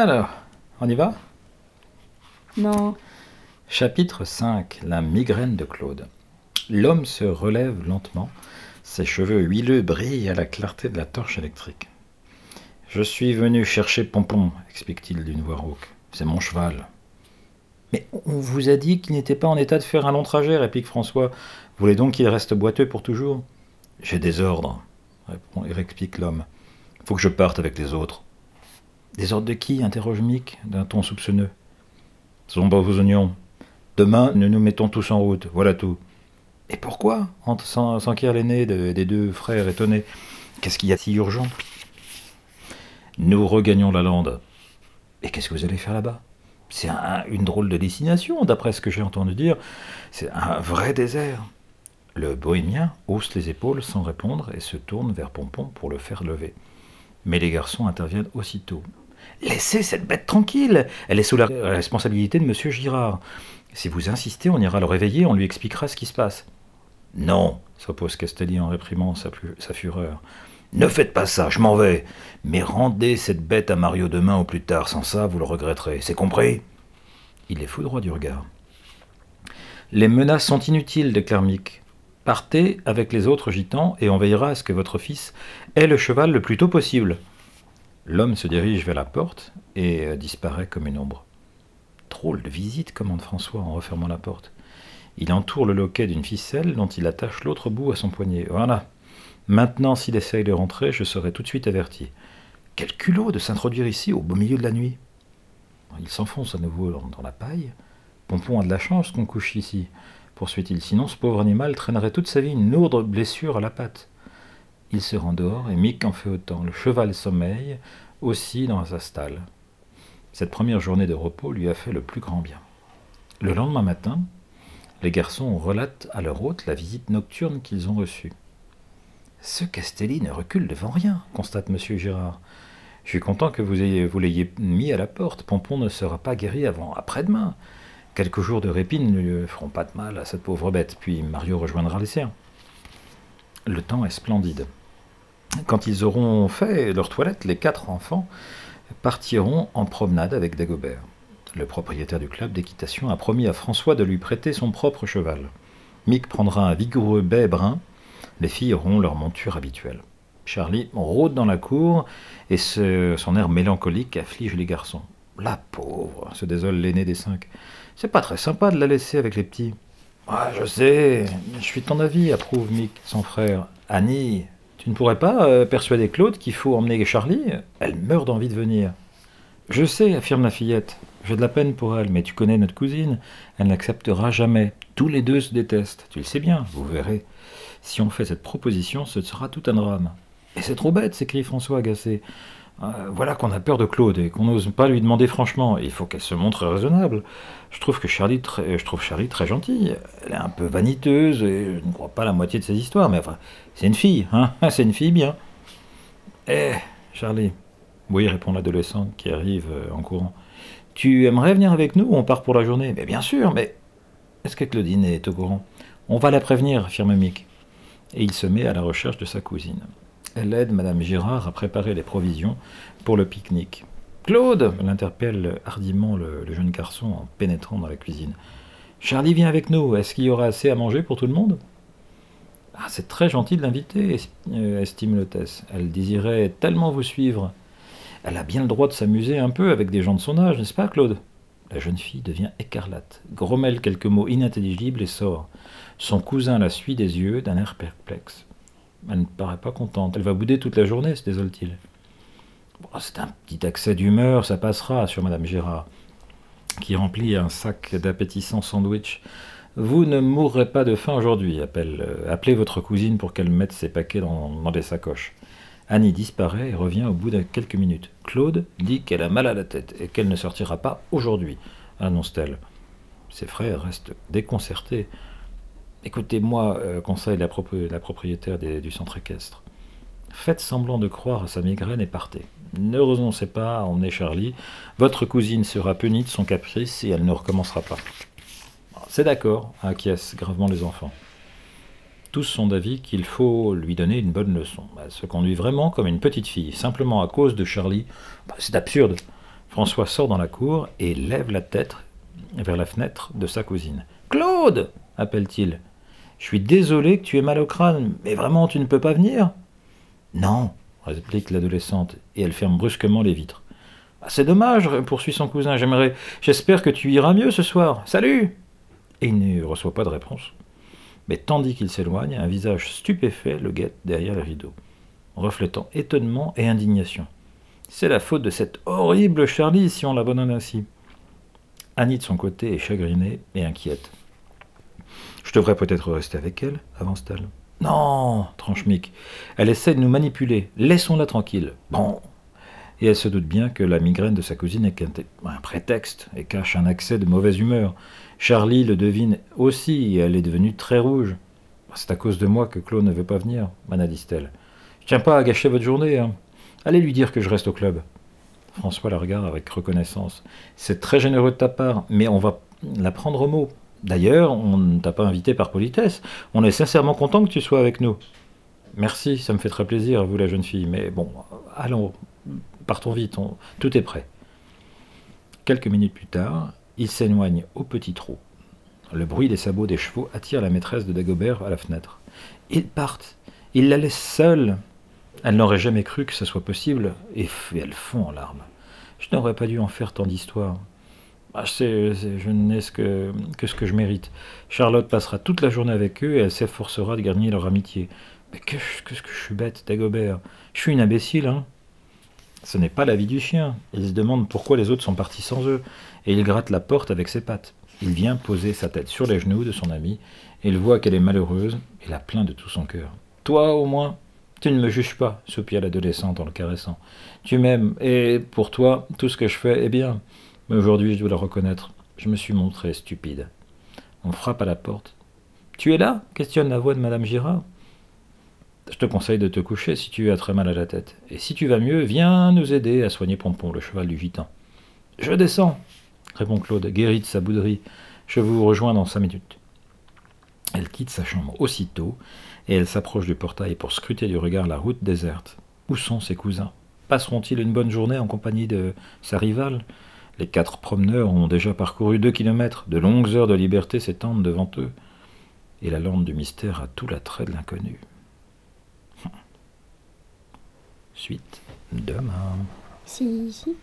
Alors, on y va? Non. Chapitre 5 La migraine de Claude. L'homme se relève lentement. Ses cheveux huileux brillent à la clarté de la torche électrique. Je suis venu chercher Pompon, explique-t-il d'une voix rauque. C'est mon cheval. Mais on vous a dit qu'il n'était pas en état de faire un long trajet, réplique François. Vous voulez donc qu'il reste boiteux pour toujours? J'ai des ordres, répond et réplique l'homme. Faut que je parte avec les autres. Des ordres de qui interroge Mick d'un ton soupçonneux. Pas vos oignons. Demain, nous nous mettons tous en route, voilà tout. Et pourquoi s'enquiert l'aîné des deux frères étonnés? Qu'est-ce qu'il y a si urgent? Nous regagnons la lande. Et qu'est-ce que vous allez faire là-bas? C'est une drôle de destination, d'après ce que j'ai entendu dire. C'est un vrai désert. Le bohémien hausse les épaules sans répondre et se tourne vers Pompon pour le faire lever. Mais les garçons interviennent aussitôt. Laissez cette bête tranquille Elle est sous la responsabilité de monsieur Girard. Si vous insistez, on ira le réveiller, on lui expliquera ce qui se passe. Non, s'oppose Castelli en réprimant sa, fureur. Ne faites pas ça, je m'en vais. Mais rendez cette bête à Mario demain ou plus tard, sans ça, vous le regretterez. C'est compris? Il est foudroie du regard. Les menaces sont inutiles, déclare Mick. Partez avec les autres gitans et on veillera à ce que votre fils ait le cheval le plus tôt possible. L'homme se dirige vers la porte et euh, disparaît comme une ombre. Drôle de visite, commande François en refermant la porte. Il entoure le loquet d'une ficelle dont il attache l'autre bout à son poignet. Voilà. Maintenant, s'il essaye de rentrer, je serai tout de suite averti. Quel culot de s'introduire ici au beau milieu de la nuit. Il s'enfonce à nouveau dans la paille. Pompon a de la chance qu'on couche ici poursuit-il, sinon ce pauvre animal traînerait toute sa vie une lourde blessure à la patte. Il se rend dehors et Mick en fait autant. Le cheval sommeille aussi dans sa stalle. Cette première journée de repos lui a fait le plus grand bien. Le lendemain matin, les garçons relatent à leur hôte la visite nocturne qu'ils ont reçue. Ce Castelli ne recule devant rien, constate M. Gérard. Je suis content que vous, l'ayez mis à la porte. Pompon ne sera pas guéri avant après-demain. Quelques jours de répit ne feront pas de mal à cette pauvre bête, puis Mario rejoindra les siens. Le temps est splendide. Quand ils auront fait leur toilette, les quatre enfants partiront en promenade avec Dagobert. Le propriétaire du club d'équitation a promis à François de lui prêter son propre cheval. Mick prendra un vigoureux bai brun. Les filles auront leur monture habituelle. Charlie rôde dans la cour et son air mélancolique afflige les garçons. La pauvre, se désole l'aîné des cinq. C'est pas très sympa de la laisser avec les petits. Ah, je sais, je suis ton avis, approuve Mick, son frère. Annie, tu ne pourrais pas euh, persuader Claude qu'il faut emmener Charlie? Elle meurt d'envie de venir. Je sais, affirme la fillette. J'ai de la peine pour elle, mais tu connais notre cousine. Elle n'acceptera jamais. Tous les deux se détestent. Tu le sais bien, vous verrez. Si on fait cette proposition, ce sera tout un drame. Et c'est trop bête, s'écrie François agacé. Euh, voilà qu'on a peur de Claude et qu'on n'ose pas lui demander franchement. Il faut qu'elle se montre raisonnable. Je trouve que Charlie très, je trouve Charlie très gentille. Elle est un peu vaniteuse et je ne crois pas la moitié de ses histoires. Mais enfin, c'est une fille, hein C'est une fille bien. Eh, Charlie. Oui, répond l'adolescent qui arrive euh, en courant. Tu aimerais venir avec nous? Ou on part pour la journée Mais bien sûr, mais est-ce que Claudine est au courant? On va la prévenir, affirme Mick. Et il se met à la recherche de sa cousine. Elle aide Madame Girard à préparer les provisions pour le pique-nique. Claude l'interpelle hardiment le, jeune garçon en pénétrant dans la cuisine. Charlie vient avec nous. Est-ce qu'il y aura assez à manger pour tout le monde? Ah, C'est très gentil de l'inviter, euh, estime l'hôtesse. Elle désirait tellement vous suivre. Elle a bien le droit de s'amuser un peu avec des gens de son âge, n'est-ce pas, Claude? La jeune fille devient écarlate, grommelle quelques mots inintelligibles et sort. Son cousin la suit des yeux d'un air perplexe. Elle ne paraît pas contente. Elle va bouder toute la journée, se désole-t-il? c'est un petit accès d'humeur, ça passera, sur Madame Gérard, qui remplit un sac d'appétissants sandwich. Vous ne mourrez pas de faim aujourd'hui, appelle. Euh, appelez votre cousine pour qu'elle mette ses paquets dans, dans des sacoches. Annie disparaît et revient au bout de quelques minutes. Claude dit qu'elle a mal à la tête et qu'elle ne sortira pas aujourd'hui, annonce-t-elle. Ses frères restent déconcertés. Écoutez-moi, euh, conseille la, propriétaire du centre équestre. Faites semblant de croire à sa migraine et partez. Ne renoncez pas à emmener Charlie. Votre cousine sera punie de son caprice et elle ne recommencera pas. C'est d'accord, acquiescent gravement les enfants. Tous sont d'avis qu'il faut lui donner une bonne leçon. Elle se conduit vraiment comme une petite fille, simplement à cause de Charlie. Bah, c'est absurde. François sort dans la cour et lève la tête vers la fenêtre de sa cousine. Claude appelle-t-il. Je suis désolé que tu aies mal au crâne, mais vraiment tu ne peux pas venir Non, réplique l'adolescente, et elle ferme brusquement les vitres. Ah, c'est dommage, poursuit son cousin, j'aimerais. J'espère que tu iras mieux ce soir. Salut Et il ne reçoit pas de réponse. Mais tandis qu'il s'éloigne, un visage stupéfait le guette derrière le rideau, reflétant étonnement et indignation. C'est la faute de cette horrible Charlie si on l'abandonne ainsi. Annie de son côté est chagrinée et inquiète. Je devrais peut-être rester avec elle, avance-t-elle. Non, tranche Mick. Elle essaie de nous manipuler. Laissons-la tranquille. Bon. Et elle se doute bien que la migraine de sa cousine est un prétexte et cache un accès de mauvaise humeur. Charlie le devine aussi et elle est devenue très rouge. C'est à cause de moi que Claude ne veut pas venir, m'analise-t-elle. Je tiens pas à gâcher votre journée. Hein. Allez lui dire que je reste au club. François la regarde avec reconnaissance. C'est très généreux de ta part, mais on va la prendre au mot. D'ailleurs, on ne t'a pas invité par politesse. On est sincèrement content que tu sois avec nous. Merci, ça me fait très plaisir, vous la jeune fille. Mais bon, allons, partons vite, tout est prêt. Quelques minutes plus tard, il s'éloigne au petit trot. Le bruit des sabots des chevaux attire la maîtresse de Dagobert à la fenêtre. Ils partent. Ils la laissent seule. Elle n'aurait jamais cru que ce soit possible, et elle fond en larmes. Je n'aurais pas dû en faire tant d'histoires. Ah, je, je n'ai que, ce que je mérite. Charlotte passera toute la journée avec eux et elle s'efforcera de gagner leur amitié. Mais qu'est-ce que, que je suis bête, Dagobert. Je suis une imbécile, hein. Ce n'est pas la vie du chien. Il se demande pourquoi les autres sont partis sans eux, et il gratte la porte avec ses pattes. Il vient poser sa tête sur les genoux de son amie, et il voit qu'elle est malheureuse, et la plaint de tout son cœur. Toi, au moins, tu ne me juges pas, soupire l'adolescente en le caressant. Tu m'aimes, et pour toi, tout ce que je fais est bien. Mais aujourd'hui, je dois le reconnaître, je me suis montré stupide. On frappe à la porte. Tu es là? questionne la voix de Madame Girard. Je te conseille de te coucher si tu as très mal à la tête. Et si tu vas mieux, viens nous aider à soigner Pompon, le cheval du gitan. Je descends, répond Claude, guéri de sa bouderie. Je vous rejoins dans cinq minutes. Elle quitte sa chambre aussitôt, et elle s'approche du portail pour scruter du regard la route déserte. Où sont ses cousins? Passeront-ils une bonne journée en compagnie de sa rivale? Les quatre promeneurs ont déjà parcouru deux kilomètres, de longues heures de liberté s'étendent devant eux, et la lampe du mystère a tout l'attrait de l'inconnu. Suite demain. Si, si.